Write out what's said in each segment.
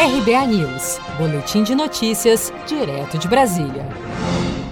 RBA News, Boletim de Notícias, direto de Brasília.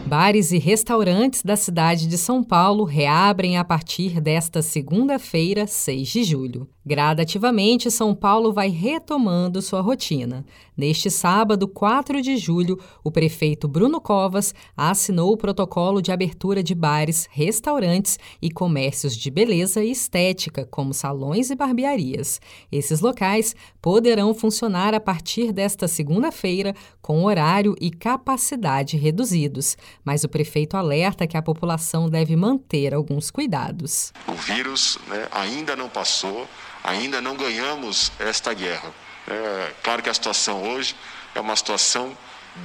Bares e restaurantes da cidade de São Paulo reabrem a partir desta segunda-feira, 6 de julho. Gradativamente, São Paulo vai retomando sua rotina. Neste sábado, 4 de julho, o prefeito Bruno Covas assinou o protocolo de abertura de bares, restaurantes e comércios de beleza e estética, como salões e barbearias. Esses locais poderão funcionar a partir desta segunda-feira, com horário e capacidade reduzidos, mas o prefeito alerta que a população deve manter alguns cuidados. O vírus né, ainda não passou ainda não ganhamos esta guerra. É, claro que a situação hoje é uma situação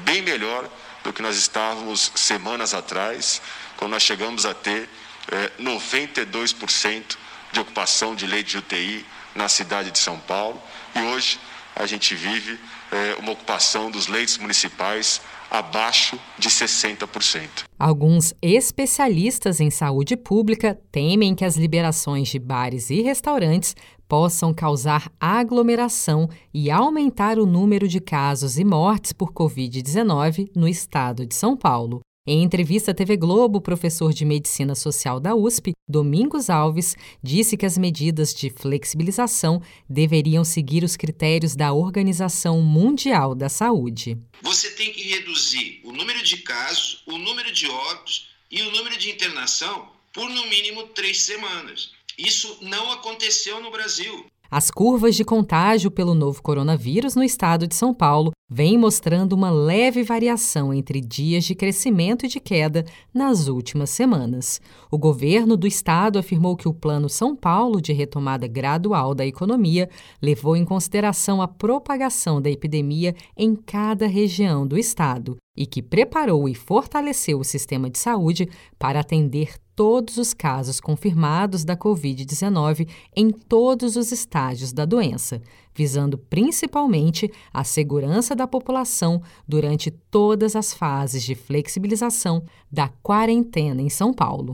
bem melhor do que nós estávamos semanas atrás, quando nós chegamos a ter é, 92% de ocupação de leite de UTI na cidade de São Paulo. E hoje a gente vive é, uma ocupação dos leitos municipais abaixo de 60%. Alguns especialistas em saúde pública temem que as liberações de bares e restaurantes possam causar aglomeração e aumentar o número de casos e mortes por Covid-19 no estado de São Paulo. Em entrevista à TV Globo, o professor de Medicina Social da USP, Domingos Alves, disse que as medidas de flexibilização deveriam seguir os critérios da Organização Mundial da Saúde. Você tem que reduzir o número de casos, o número de óbitos e o número de internação por no mínimo três semanas. Isso não aconteceu no Brasil. As curvas de contágio pelo novo coronavírus no estado de São Paulo vêm mostrando uma leve variação entre dias de crescimento e de queda nas últimas semanas. O governo do estado afirmou que o Plano São Paulo de retomada gradual da economia levou em consideração a propagação da epidemia em cada região do estado e que preparou e fortaleceu o sistema de saúde para atender todos os casos confirmados da Covid-19 em todos os estágios da doença, visando principalmente a segurança da população durante todas as fases de flexibilização da quarentena em São Paulo.